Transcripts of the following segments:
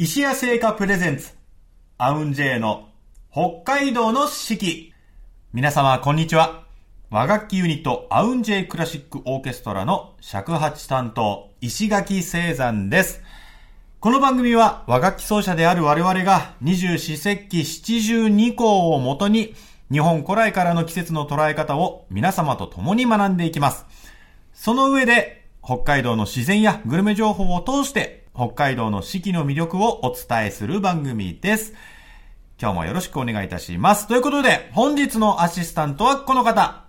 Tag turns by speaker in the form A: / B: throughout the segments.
A: 石屋製菓プレゼンツ、アウンジェイの北海道の四季。皆様、こんにちは。和楽器ユニット、アウンジェイクラシックオーケストラの尺八担当、石垣聖山です。この番組は和楽器奏者である我々が二十四節気七十二項をもとに日本古来からの季節の捉え方を皆様と共に学んでいきます。その上で北海道の自然やグルメ情報を通して北海道の四季の魅力をお伝えする番組です。今日もよろしくお願いいたします。ということで本日のアシスタントはこの方。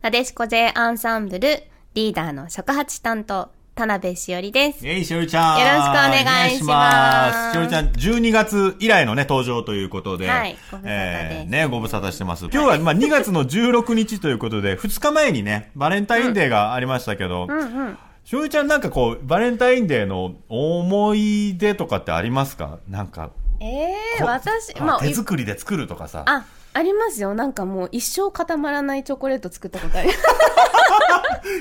B: なでしこ J アンサンブルリーダーの尺八担当田辺しおりです。
A: えい、しおりちゃん。
B: よろしくお願いします
A: しおりちゃん、12月以来のね、登場ということで。
B: はいご無沙汰です
A: えーね、ご無沙汰してます。今日は、まあ、2月の16日ということで、2日前にね、バレンタインデーがありましたけど、
B: うんうん。
A: しおりちゃんなんかこう、バレンタインデーの思い出とかってありますか？なんか、
B: ええー、
A: こ
B: 私、
A: あ
B: まあ、い
A: 手作りで作るとかさ。
B: あ、ありますよ。なんかもう一生固まらないチョコレート作ったことあります。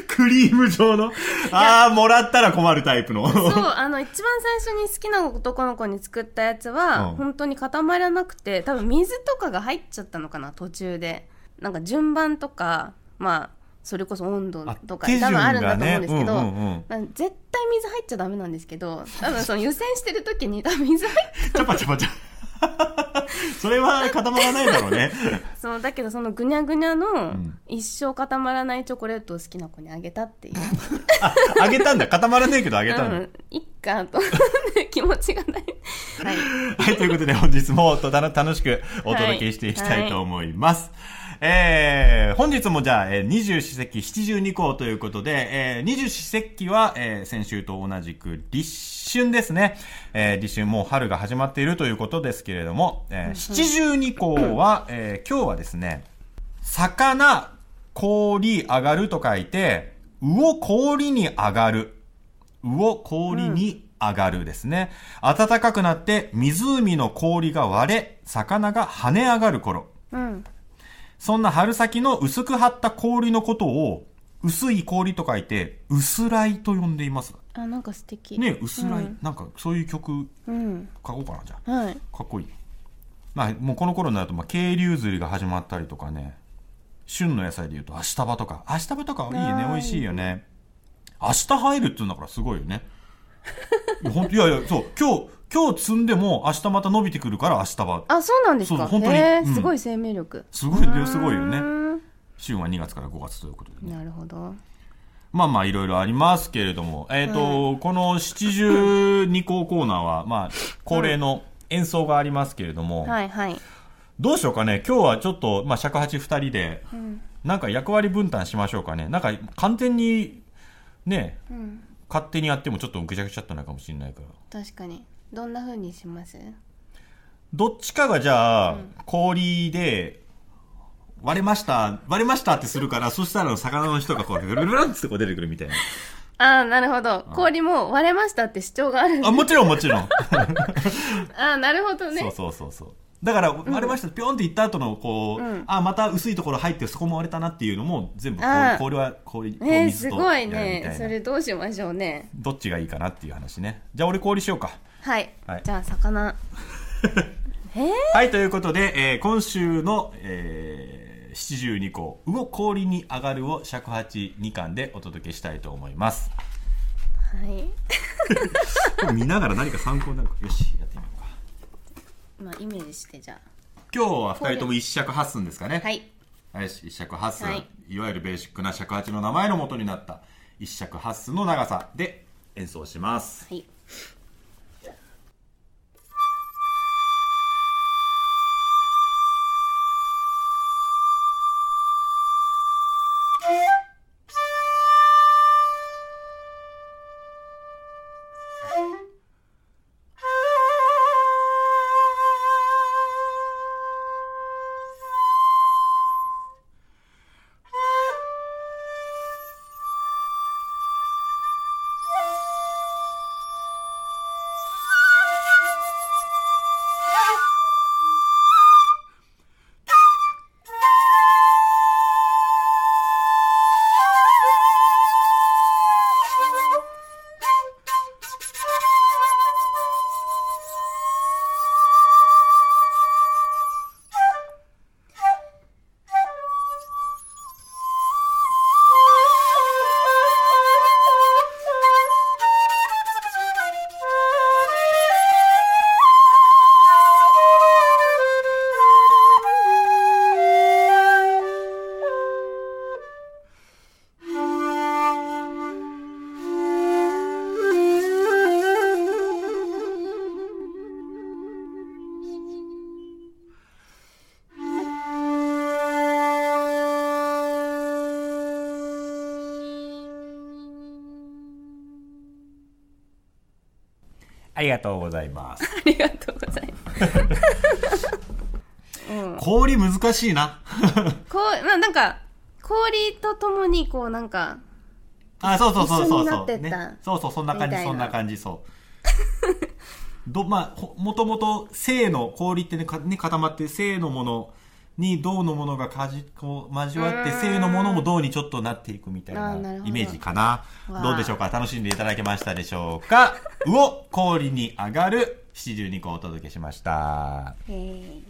A: クリーム状の？ああ、もらったら困るタイプの。
B: そう、あの、一番最初に好きな男の子に作ったやつは、
A: うん
B: 本当に固まらなくて、多分水とかが入っちゃったのかな、途中で。なんか順番とか、まあ、それこそ温度とか、
A: 手順
B: 多分あるんだと思うんですけど、
A: うんうんうん
B: 絶対水入っちゃダメなんですけど、多分その湯煎してる時に多分水入っ
A: チャパチャパチャ。それは固まらないだろうね。
B: そう、だけどそのぐにゃぐにゃの
A: ん
B: 一生固まらないチョコレートを好きな子にあげたっていう。
A: あ、あげたんだ。固まらねえけどあげたんだ。
B: うん、いっかと気持ちがない。はい。
A: はい、ということで本日もとたの楽しくお届けしていきたいと思います。えー、本日もじゃあ、えー、二十四節気七十二項ということで、えー、二十四節気は、えー、先週と同じく立春ですね。えー、立春もう春が始まっているということですけれども、えー、七十二項は、えー、今日はですね、魚、氷、上がると書いて、魚氷に上がる。魚氷に上がるですね。暖かくなって湖の氷が割れ、魚が跳ね上がる頃。
B: うん。
A: そんな春先の薄く張った氷のことを、薄い氷と書いて、薄らいと呼んでいます。
B: あ、なんか素敵。
A: ね、薄らい。
B: うん
A: なんかそういう曲
B: うん。
A: 書こうかな、じゃあ。
B: はい。
A: かっこいい。まあ、もうこの頃になると、まあ、渓流釣りが始まったりとかね、旬の野菜で言うと、明日葉とか、明日葉とかいいよね、美味しいよね。明日入るって言うんだからすごいよね。いやいや、そう、今日、今日積んでも明日また伸びてくるから明日葉。
B: あ、そうなんですか。
A: 本当に
B: へ
A: うん
B: ーすごい生命力。
A: すごいね、すごいよね。
B: うーん
A: 旬は2月から5月ということでね。
B: なるほど。
A: まあまあいろいろありますけれども、えっ、と、この七十二項コーナーは、まあ、恒例の演奏がありますけれども、
B: はいはい。
A: どうしようかね、今日はちょっと、まあ、尺八二人で、なんか役割分担しましょうかね。なんか完全に、ね、
B: うん。
A: 勝手にやってもちょっとぐちゃぐちゃっとなるかもしれないから。
B: 確かに。どんな風にします？
A: どっちかがじゃあ、氷で、割れました、割れましたってするから、そしたら魚の人がこう、ルルルルンってこう出てくるみたいな。
B: あーなるほど。氷も割れましたって主張があるんだ
A: あ、もちろんもちろん。
B: あーなるほどね。
A: そうそうそうそう。だから、割れました、ぴょんって言った後の、こう、
B: うん
A: あ、また薄いところ入って、そこも割れたなっていうのも、全部
B: あー
A: 氷、氷は氷、
B: えー、
A: 水と
B: すごい
A: やるみたいな。。
B: ねそれどうしましょうね。
A: どっちがいいかなっていう話ね。じゃあ俺氷しようか。
B: はい。
A: はい
B: じゃあ、魚。えー、
A: はい、ということで、えー今週の、えー、七十二項、魚氷に上がるを尺八2巻でお届けしたいと思います。
B: はい。
A: 見ながら何か参考になるか。よし、やってみようか。
B: まあ、イメージして、じゃ
A: 今日は二人とも一尺八寸ですかね。
B: あ。はい。
A: はい、一尺八寸、
B: はい
A: い。わゆるベーシックな尺八の名前の元になった一尺八寸の長さで演奏します。
B: はい。
A: ございます。
B: ありがとうございます
A: 氷難しいな。
B: こうまあなんか氷とともにこうなんか
A: あ、そうそうそうそうそう、ね。そうそう、そんな感じ、そんな感じ、そう。ど、まあ、ほもともと正の氷ってね、かね固まって正のものに銅のものがかじ、こう、交わって、正のものも銅にちょっとなっていくみたいな
B: あーなるほど。
A: イメージかな。
B: わあ。
A: どうでしょうか？楽しんでいただけましたでしょうか？魚、氷に上がる七十二個をお届けしました。
B: えー。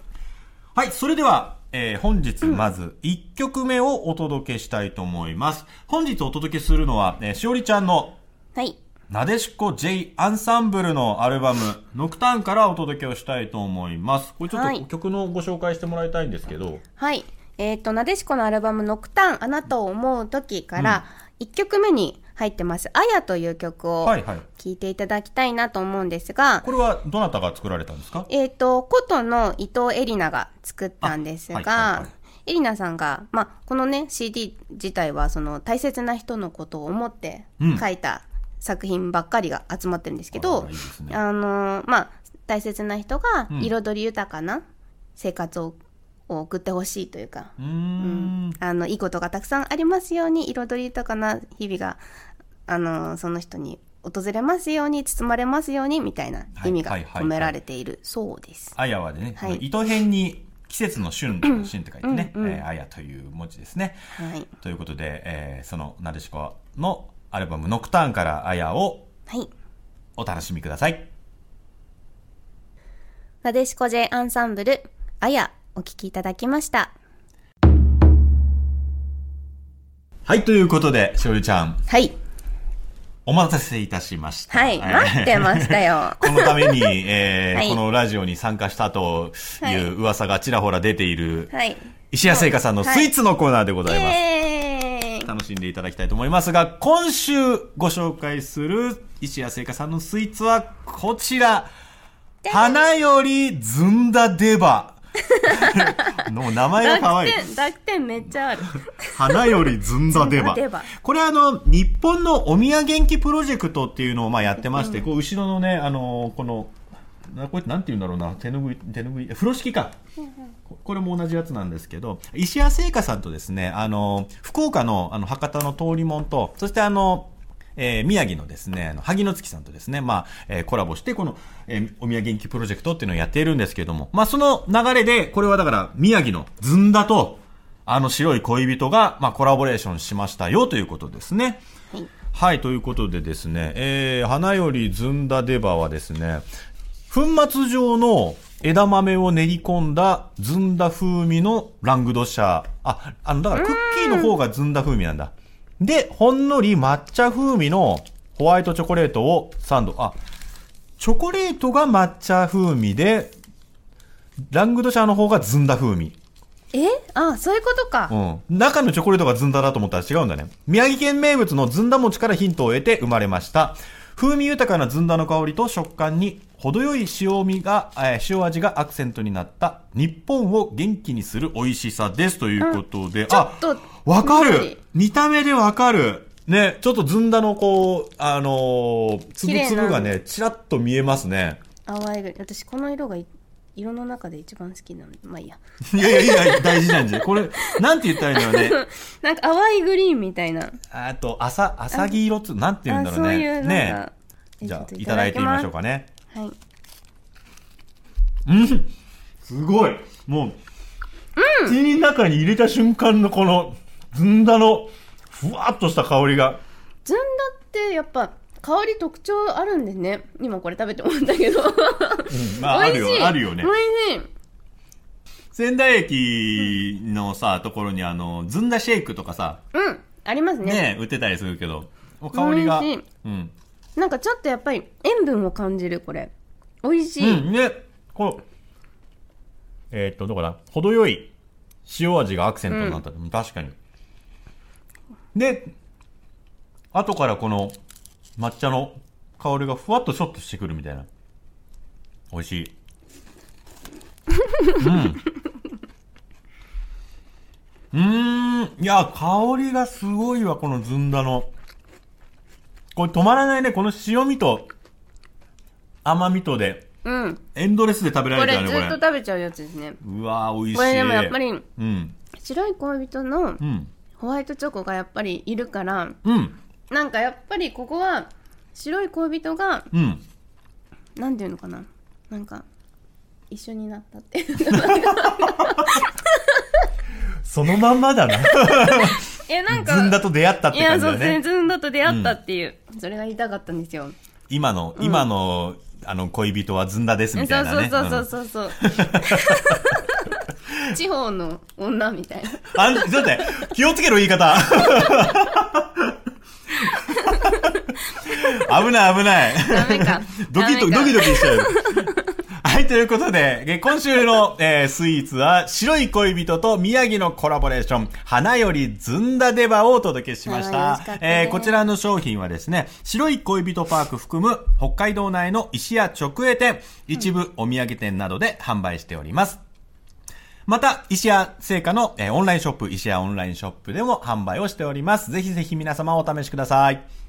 A: はい、それでは、えー本日まず1曲目をお届けしたいと思います。本日お届けするのは、えーしおりちゃんの
B: はい
A: なでしこ J アンサンブルのアルバム、ノクターンからお届けをしたいと思います。これちょっ
B: はい。
A: と曲のご紹介してもらいたいんですけど、
B: はい。えっ、と、なでしこのアルバム、ノクターン、あなたを思う時から、1曲目に入ってます、あやという曲を
A: はいはい。
B: 聴いていただきたいなと思うんですが、
A: これはどなたが作られたんですか？
B: えっ、と、琴の伊藤絵里奈が作ったんですが、
A: あはいはいはい。
B: 絵里奈さんが、まあ、このね、CD 自体は、その、大切な人のことを思って
A: うん。
B: 書いた作品ばっかりが集まってるんですけ
A: あ
B: ど、あのーまあ、大切な人が
A: うん。
B: 彩り豊かな生活をを送ってほしいというか、
A: うーん。
B: あのいいことがたくさんありますように彩り豊かな日々があのその人に訪れますように包まれますようにみたいな意味が込められているそうです。
A: あやはでね、
B: はい。
A: 糸辺に季節の春、春って書いてね、
B: うんうん。
A: えーあやという文字ですね。
B: はい、
A: ということで、えーそのなでしこのアルバムノクターンからあやを
B: はい、
A: お楽しみください。
B: なでしこ J アンサンブルあやお聞きいただきました。
A: はい、ということで、しおりちゃん、
B: はい
A: お待たせいたしました。
B: はい待ってましたよ。
A: このために、えー
B: はい
A: このラジオに参加したという噂がちらほら出ている、
B: はい。
A: 石谷製菓さんのスイーツのコーナーでございます。
B: イエーイ
A: 楽しんでいただきたいと思いますが、今週ご紹介する石谷製菓さんのスイーツはこちら。花よりずんだデバ。もう名前が可愛い。
B: 濁点めっちゃある。
A: 花よりずんだデバ。これあの、日本のお宮元気プロジェクトっていうのをまあやってまして、こう後ろのね、あの、この、なこれなんて言うんだろうな、手ぬぐい、手ぬぐい、風呂敷か。ここれも同じやつなんですけど、石谷製菓さんとですね、あの、福岡のあの博多の通りもんと、そしてあの、えー宮城のですね、あの萩野月さんとですね、まあ、えーコラボして、この、えーお宮元気プロジェクトっていうのをやっているんですけども、まあ、その流れで、これはだから、宮城のずんだと、あの白い恋人が、まあ、コラボレーションしましたよということですね。
B: はい
A: はい、ということでですね、えー、花よりずんだデバはですね、粉末状の枝豆を練り込んだずんだ風味のラングドシャー。あ、あの、だからクッキーの方がずんだ風味なんだ。で、ほんのり抹茶風味のホワイトチョコレートをサンド。あ、チョコレートが抹茶風味で、ラングドシャーの方がずんだ風味。
B: え？あ、そういうことか。
A: うん。中のチョコレートがずんだだと思ったら違うんだね。宮城県名物のずんだ餅からヒントを得て生まれました。風味豊かなずんだの香りと食感に程よい塩味が、えー塩味がアクセントになった日本を元気にする美味しさですということで、
B: ちょっと
A: わか
B: 緑
A: る見た目でわかる。ね、ちょっとずんだのこう、あのー、つぶつぶがね、ちらっと見えますね。
B: 淡いぐ私この色がい色の中で一番好きなの。まあいいや。
A: いやいやいや、大事なんじゃ。これ、なんて言ったらいいんだろうね。
B: なんか淡いグリーンみたいな。
A: あと、あさ、あさぎ色つ、なんて言うんだろうね。ね
B: え。
A: じゃあ、いただいてみましょうかね。
B: はい。
A: うん。すごい。もう、口の中に入れた瞬間のこの、ずんだの、ふわっとした香りが。
B: ずんだってやっぱ香り特徴あるんですね。今これ食べて思ったけど。
A: うん。まあ、あるよ、あるよね。
B: 美。味しい。
A: 仙台駅のさ、ところにあの、ずんだシェイクとかさ、
B: うん。ありますね。
A: ね、売ってたりするけど、香りが、うん。
B: なんかちょっとやっぱり塩分を感じるこれ美味しい、
A: うん、ね、この、えーっと、どこだ程よい塩味がアクセントになった、うん、確かに。で、後からこの抹茶の香りがふわっとショッとしてくるみたいな。美味しい。うん。うーん。いや、香りがすごいわ、このずんだの。これ止まらないね、この塩味と、甘みとで、
B: うん。
A: エンドレスで食べら
B: これ
A: れるからね、こ
B: ずっと食べちゃうやつですね。
A: れ。うわー、美味しい。
B: これでもやっぱり、
A: うん。
B: 白い恋人の
A: うん。
B: ホワイトチョコがやっぱりいるから、
A: うん。
B: なんかやっぱりここは、白い恋人が、
A: うん。
B: なんていうのかな。なんか、一緒になったって。
A: そのまんまだな。
B: え、なんか、
A: ずんだと出会ったって
B: いや、そう、
A: 感じだね。
B: ずんだと出会ったっていう、それが言いたかったんですよ。
A: 今の、今の、あの、恋人はずんだですみたいなね。
B: そうそうそうそうそう。地方の女みたいな。
A: あん、ちょっと待って、気をつけろ言い方。危ない危ない。
B: ダメか。
A: ドキッと、
B: ダメか
A: ドキドキしちゃう。はい、ということで、え今週の、えースイーツは、白い恋人と宮城のコラボレーション、花よりずんだデバをお届けしました
B: し
A: えーこちらの商品はですね、白い恋人パーク含む北海道内の石屋直営店、一部お土産店などで販売しております。また、石屋製菓の、えーオンラインショップ、石屋オンラインショップでも販売をしております。ぜひぜひ皆様お試しください。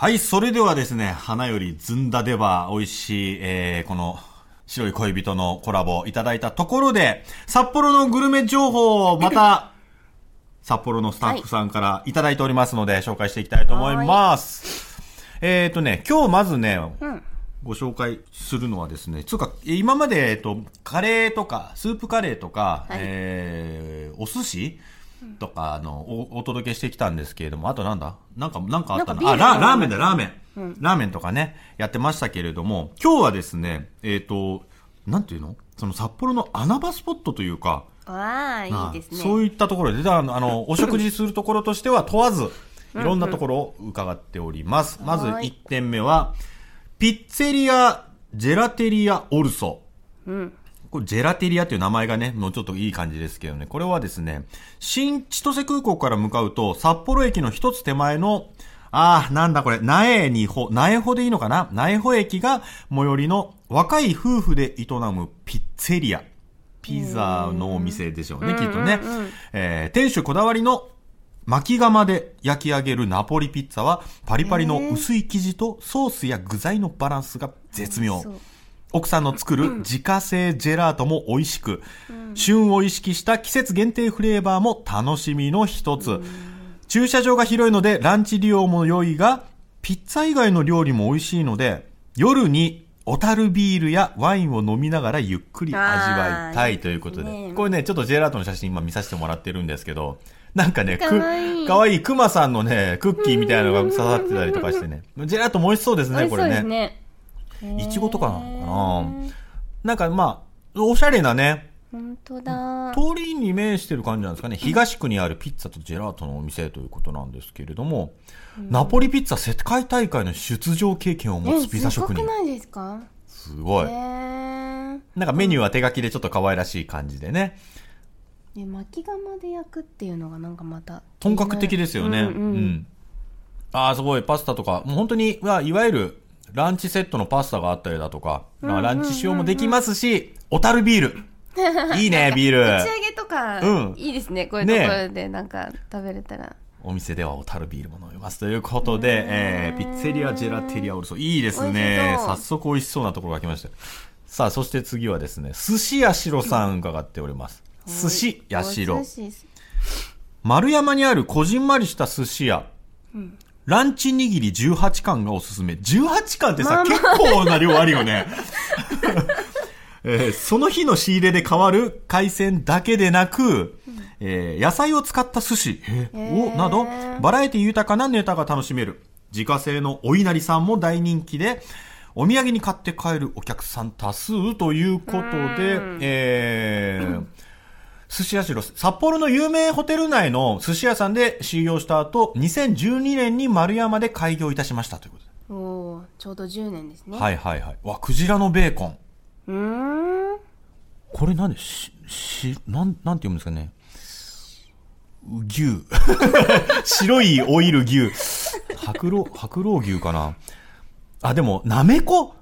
A: はい、それではですね、花よりずんだでは美味しい、えー、この、白い恋人のコラボいただいたところで、札幌のグルメ情報をまた、札幌のスタッフさんからいただいておりますので、紹介していきたいと思います。えっ、ー、とね、今日まずね、
B: うん。
A: ご紹介するのはですね、つうか、今まで、えっと、カレーとか、スープカレーとか、
B: はい
A: えー、お寿司とか、あの、お、お届けしてきたんですけれども、あとなんだ？なんか、なんかあったな？あ、ララーメンだ、ラーメン。
B: うん
A: ラーメンとかね、やってましたけれども、今日はですね、えっ、と、なんていうの？その札幌の穴場スポットというか、
B: わあ、いいですね。
A: そういったところで、であの、あの お食事するところとしては問わず、いろんなところを伺っております。まず
B: はい
A: 1点目は、ピッツェリア・ジェラテリア・オルソ。
B: うん。
A: これ、ジェラテリアという名前がね、もうちょっといい感じですけどね。これはですね、新千歳空港から向かうと、札幌駅の一つ手前の、ああ、なんだこれ、苗にほ、苗穂でいいのかな？苗穂駅が最寄りの若い夫婦で営むピッツェリア。ピザのお店でしょうね、きっとね。えー店主こだわりの巻き窯で焼き上げるナポリピッツァは、パリパリの薄い生地とソースや具材のバランスが絶妙。
B: そう
A: 奥さんの作る自家製ジェラートも美味しく、旬を意識した季節限定フレーバーも楽しみの一つ。駐車場が広いのでランチ利用も良いが、ピッツァ以外の料理も美味しいので、夜に小樽ビールやワインを飲みながらゆっくり味わいたいということで。
B: ね
A: これね、ちょっとジェラートの写真今見させてもらってるんですけど、なんかね、
B: かわいい
A: くかわいいクマさんのね、クッキーみたいなのが刺さってたりとかしてね。ジェラートも美味しそうですね、これね。いちごとかなのかななんかまあ、おしゃれなね、
B: 本当だ。
A: 通りに面してる感じなんですかね。東区にあるピッツァとジェラートのお店ということなんですけれども、ナポリピッツァ世界大会の出場経験を持つピザ職人
B: すごく。ないですか？
A: すごい。
B: へー
A: なんかメニューは手書きでちょっと可愛らしい感じでね。
B: で巻き窯で焼くっていうのがなんかまた
A: 本格的ですよね。
B: う
A: うんん。
B: うん
A: ああ、すごい。パスタとか、もう本当に、まあ、いわゆる、ランチセットのパスタがあったりだとか、まあランチ仕様もできますし、小樽ビール。いいね、ビール。
B: 打ち上げとか、
A: うん
B: いいですねこういうところでなんか食べれたら、
A: お店では小樽ビールも飲みます。ということで、えー、ピッツェリア・ジェラテリア・オルソ。いいです
B: 美
A: ね早速美味しそうなところが来ました。さあ、そして次はですね、寿司やしろさん伺っております。寿司やしろ丸山にあるこじんまりした寿司屋。ランチ握り18貫がおすすめ。18貫ってさ、
B: まあま
A: 結構な量あるよね。えーその日の仕入れで変わる海鮮だけでなく、えー野菜を使った寿司、えー
B: へー
A: おなど、バラエティ豊かなネタが楽しめる。自家製のお稲荷さんも大人気で、お土産に買って帰るお客さん多数ということで、えー寿司屋しろ、札幌の有名ホテル内の寿司屋さんで修行した後、2012年に丸山で開業いたしましたということ
B: おおーちょうど10年です
A: で。
B: ね
A: はいはいはい。わ、クジラのベーコン。
B: うーん
A: これなんで、し、し、なん、なんて読むんですかね。牛。白いオイル牛。白老、白老牛かな。あ、でも、なめこ？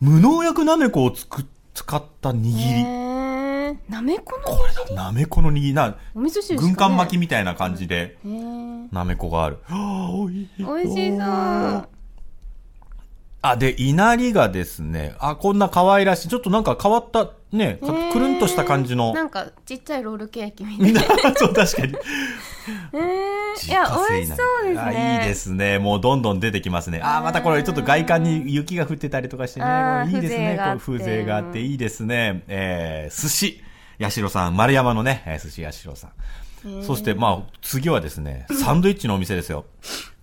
A: 無農薬なめこをつく、使った握り。
B: なめこの
A: これだ、なめこの握り。な、
B: お味噌汁
A: 軍艦巻き
B: み
A: みたいな感じで、なめこがある。はあ、おいしそう。
B: 美味しそう
A: あ、で、稲荷がですね、あ、こんな可愛らしい、ちょっとなんか変わった、ね、くるんとした感じの。
B: なんかちっちゃいロールケーキみたいな
A: そう、確かに。
B: えー、いや美味しそうです
A: あ
B: ね
A: いいですね。もうどんどん出てきますね。あー、またこれちょっと外観に雪が降ってたりとかしてね。いいですね。こう
B: 風情があって
A: 風情があっていいですね。えー、寿司。八代さん、丸山のね、えー寿司八代さん。そして、まあ、次はですね、サンドイッチのお店ですよ。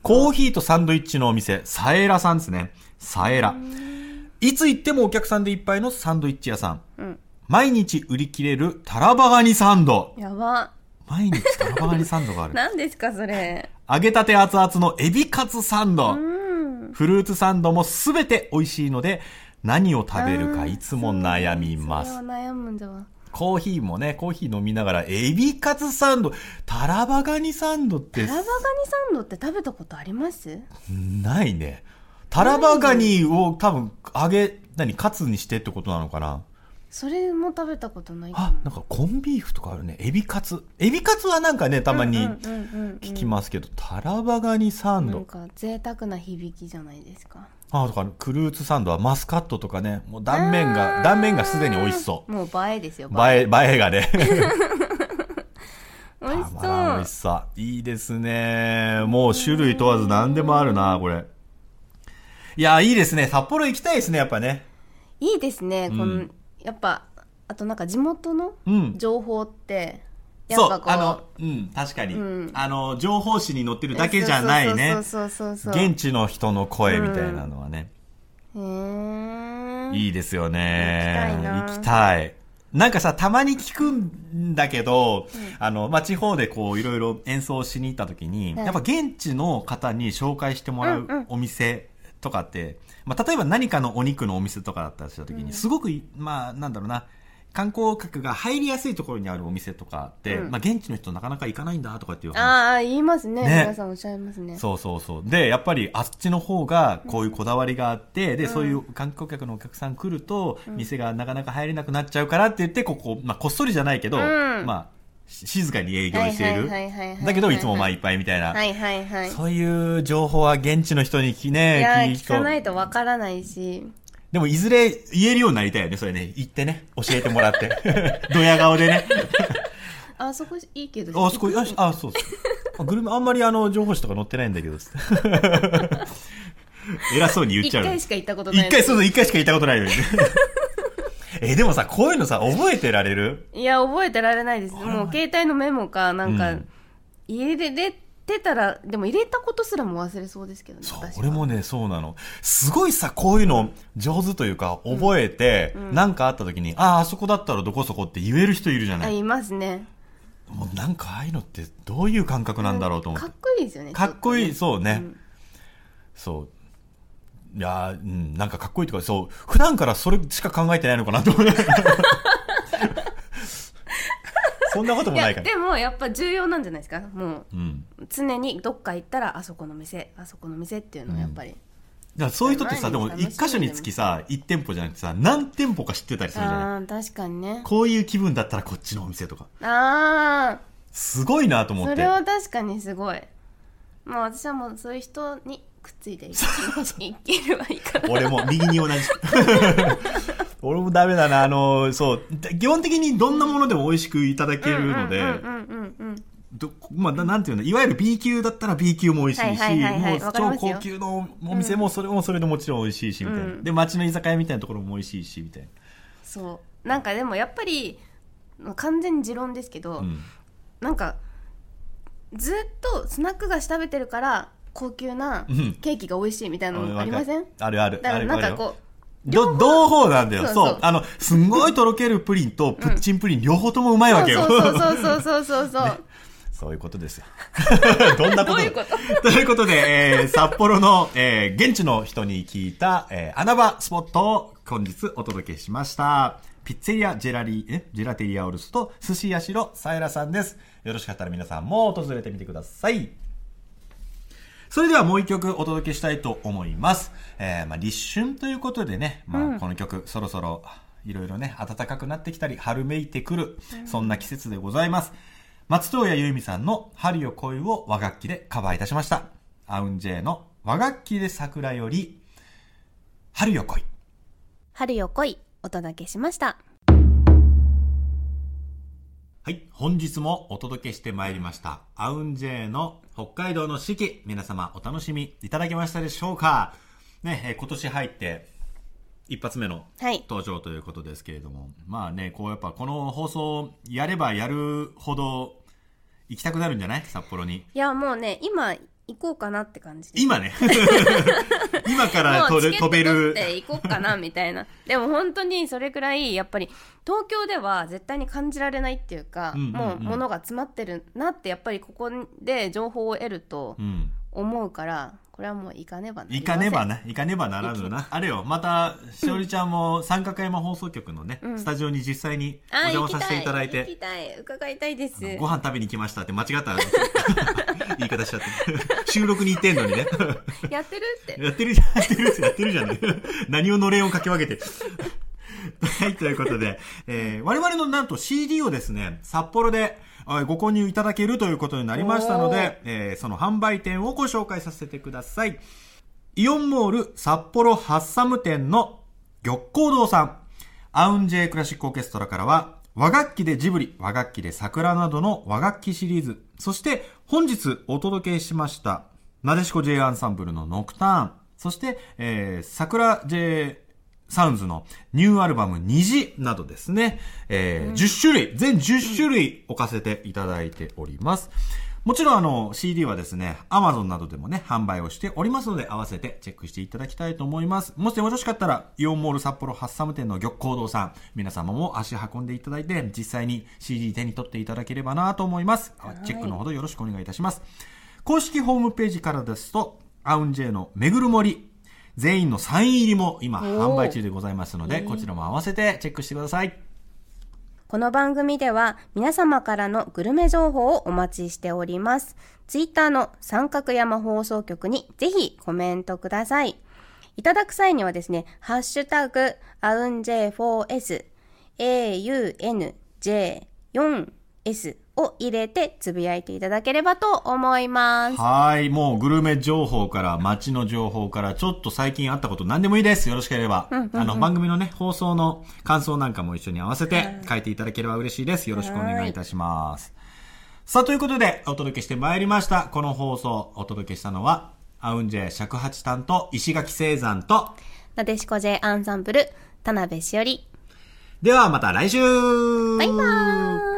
A: コーヒーとサンドイッチのお店、サエラさんですね。サエラ。いつ行ってもお客さんでいっぱいのサンドイッチ屋さん。
B: うん
A: 毎日売り切れるタラバガニサンド。
B: やば
A: 毎日タラバガニサンドがある。
B: 何ですかそれ
A: 揚げたて熱々のエビカツサンド。
B: うん
A: フルーツサンドもすべて美味しいので、何を食べるかいつも悩みます
B: 悩むんだわ
A: コーヒーもね、コーヒー飲みながら、エビカツサンド、タラバガニサンドって
B: タラバガニサンドって食べたことあります？
A: ないね。タラバガニを多分揚げ、何、カツにしてってことなのかな？
B: それも食べたことないか
A: あ、なんかコンビーフとかあるね。エビカツ。エビカツはなんかね、たまに聞
B: 聞
A: きますけど、タラバガニサンド
B: なん。か贅沢な響きじゃないですか
A: あ、とか、クルーツサンドはマスカットとかね、もう断面が、断面がすでに美味しそう。
B: もう映えですよ
A: 映え、映えがね。
B: 美味した
A: まらん美味し
B: そう
A: さ。いいですね。もう種類問わず何でもあるな、これ。いや、いいですね。札幌行きたいですね、やっぱね。
B: いいですね、こ
A: うん
B: のやっぱあとなんか地元の
A: うん。
B: 情報って
A: う
B: っぱ、こう。
A: あの、うん、確かに。
B: うん。
A: あの、情報誌に載ってるだけじゃないね。
B: そう。そうそうそうそう
A: 現地の人の声みたいなのはね。
B: へー。
A: いいですよね。
B: 行きたいな。
A: んかさ、たまに聞くんだけど、あの、まあ、地方でこう、いろいろ演奏しに行った時に、
B: はい
A: やっぱ現地の方に紹介してもら
B: うんうん。
A: うお店とかって、まあ、例えば何かのお肉のお店とかだったりした時に、すごくい、まあ、なんだろうな、観光客が入りやすいところにあるお店とかって、
B: うん。
A: まあ、現地の人なかなか行かないんだとかっていう話。
B: ああ言いますね。
A: ね。
B: 皆さんおっしゃいますね。
A: そうそうそう。で、やっぱりあっちの方がこういうこだわりがあって、で、そういう観光客のお客さん来ると、店がなかなか入れなくなっちゃうからって言って、ここ、まあ、こっそりじゃないけど、
B: うん。
A: まあ、し静かに営業している。だけど、いつもまあいっぱいみたいな。
B: はいはいはい
A: そういう情報は現地の人に聞き
B: い
A: ね、聞
B: かないとわからないし
A: でも、いずれ言えるようになりたいよね、それね。行ってね、教えてもらって。ドヤ顔でね。
B: あそこいいけど
A: あそこ、あ、しあそうそう。あグルメ、あんまりあの、情報誌とか載ってないんだけど。偉そうに言っ
B: 一
A: ちゃうの。
B: 回しか行ったことない
A: 一回、そうそう、一回しか行ったことないのにね。え、でもさ、こういうのさ、覚えてられる？
B: いや覚えてられないですもう携帯のメモかなんか、
A: うん
B: 入れれてたらでも入れたことすらも忘れそうですけどね
A: そう俺もね、そうなの。すごいさ、こういうの上手というか、覚えて、なんかあった時に、ああ、あそこだったらどこそこって言える人いるじゃない。
B: あいますね
A: もうなんかああいうのってどういう感覚なんだろうと思って
B: かっ。こいいですよね
A: かっこいい、
B: ちょ
A: そうね。
B: うん
A: そう。いやーうん、なんかかっこいいとか、そう、普段からそれしか考えてないのかなと思う。そんなこともないから。
B: でもやっぱ重要なんじゃないですか？も
A: うん。
B: う常にどっか行ったらあそこの店あそこの店っていうのはやっぱり、
A: だからそういう人ってさ、でも
B: 毎日
A: 一箇所につきさ、一店舗じゃなくてさ、何店舗か知ってたりするじゃない？
B: 確かにね。
A: こういう気分だったらこっちのお店とか。
B: ああ
A: すごいなと思って。
B: それ。は確かにすごい。まあ私はもうそういう人にくっついてい いければいいかな。
A: 俺も右に同じ。俺もダメだな。あの、そう。基本的にどんなものでも美味しくいただけるので、
B: うんうんうん
A: まあ、ななんていうの、いわゆる B 級だったら B 級も美味しいし、
B: はいはいはいはい
A: もう超高級のお店もそれもそれでもちろん美味しいし、みたいな。
B: うん
A: で、街の居酒屋みたいなところも美味しいし、みたい
B: そうなんかでもやっぱり完全に持論ですけど、
A: な。うん。
B: なんかずっとスナック菓子食べてるから高級な
A: うん
B: ケーキが美味しいみたいなのありません？
A: あるある。
B: だからなんかこ
A: ど、両方なんだよ。そう
B: そう
A: あの、すんごいとろけるプリンとプッチンプリン両方ともうまいわけよ。
B: そうそうそうそうそうそうそう、
A: そういうことですよ。どんなこと？
B: どういうこと？
A: ということで、えー、札幌の、えー、現地の人に聞いた、えー、穴場スポットを本日お届けしました。ピッツェリアジェラリー、え？ジェラテリアオルスと寿司屋ろさえらさんです。よろしかったら皆さんも訪れてみてください。それではもう一曲お届けしたいと思います。えー、まあ立春ということでね、まあこの曲そろそろいろいろね、暖かくなってきたり、春めいてくる、そんな季節でございます。松任谷由実さんの春よ恋を和楽器でカバーいたしました。アウンジェイの和楽器で桜より、春よ来い。
B: 春よ来いお届けしました。
A: はい。本日もお届けしてまいりました。アウンジェイの北海道の四季。皆様お楽しみいただけましたでしょうか？ね、えー今年入って一発目の
B: はい。
A: 登場ということですけれども。まあね、こうやっぱこの放送やればやるほど行きたくなるんじゃない？札幌に。
B: いや、もうね、今行こうかなって感じ。
A: 今ね。今から飛べ飛べる。
B: て行こうかなみたいなでも本当にそれくらいやっぱり東京では絶対に感じられないっていうか、
A: うんうんうん
B: もう物が詰まってるなってやっぱりここで情報を得ると
A: うん。
B: 思うからこれはもう行かねばなり
A: 行かねば
B: な
A: な、行かねばならぬな。あれよ、また、しおりちゃんも三角山放送局のね、
B: うん
A: スタジオに実際にお
B: あ
A: 邪魔させていただい
B: 行
A: て、
B: きたい伺いたいです
A: ご飯食べに来ましたって間違った 言い方しちゃって。収録に行ってんのにね。
B: やってるって
A: やってるじゃん、やってるやってるじゃんね。何をのれんをかき分けて。はい、ということで、えー我々のなんと CD をですね、札幌であご購入いただけるということになりましたので、えーその販売店をご紹介させてください。イオンモール札幌ハッサム店の玉光堂さん。アウンジェイクラシックオーケストラからは、和楽器でジブリ、和楽器で桜などの和楽器シリーズ、そして本日お届けしました、なでしこ J アンサンブルのノクターン、そして、えー、桜 J サウンズのニューアルバム虹などですね、えー10種類、全10種類置かせていただいております。もちろんあの CD はですね、Amazon などでもね、販売をしておりますので、合わせてチェックしていただきたいと思います。もしよろしかったら、イオンモール札幌ハッサム店の玉光堂さん、皆様も足運んでいただいて、実際に CD 手に取っていただければなと思います。チェックのほどよろしくお願いいたします。公式ホームページからですと、アウンジェイのめぐる森、全員のサイン入りも今販売中でございますので、こちらも合わせてチェックしてください。
B: この番組では皆様からのグルメ情報をお待ちしております。ツイッターの三角山放送局にぜひコメントください。いただく際にはですね、ハッシュタグ、アウン J4S、aunj4 S を入れてつぶやいていただければと思います。
A: はい。もうグルメ情報から街の情報からちょっと最近あったこと何でもいいです。よろしければ。うん、あの番組のね、放送の感想なんかも一緒に合わせて書いていただければ嬉しいです。よろしくお願いいたします。さあ、ということでお届けしてまいりました。この放送お届けしたのは、アウンジェ尺八担当石垣聖山と、
B: なでしこ J アンサンブル、田辺しおり。
A: ではまた来週
B: バイバーイ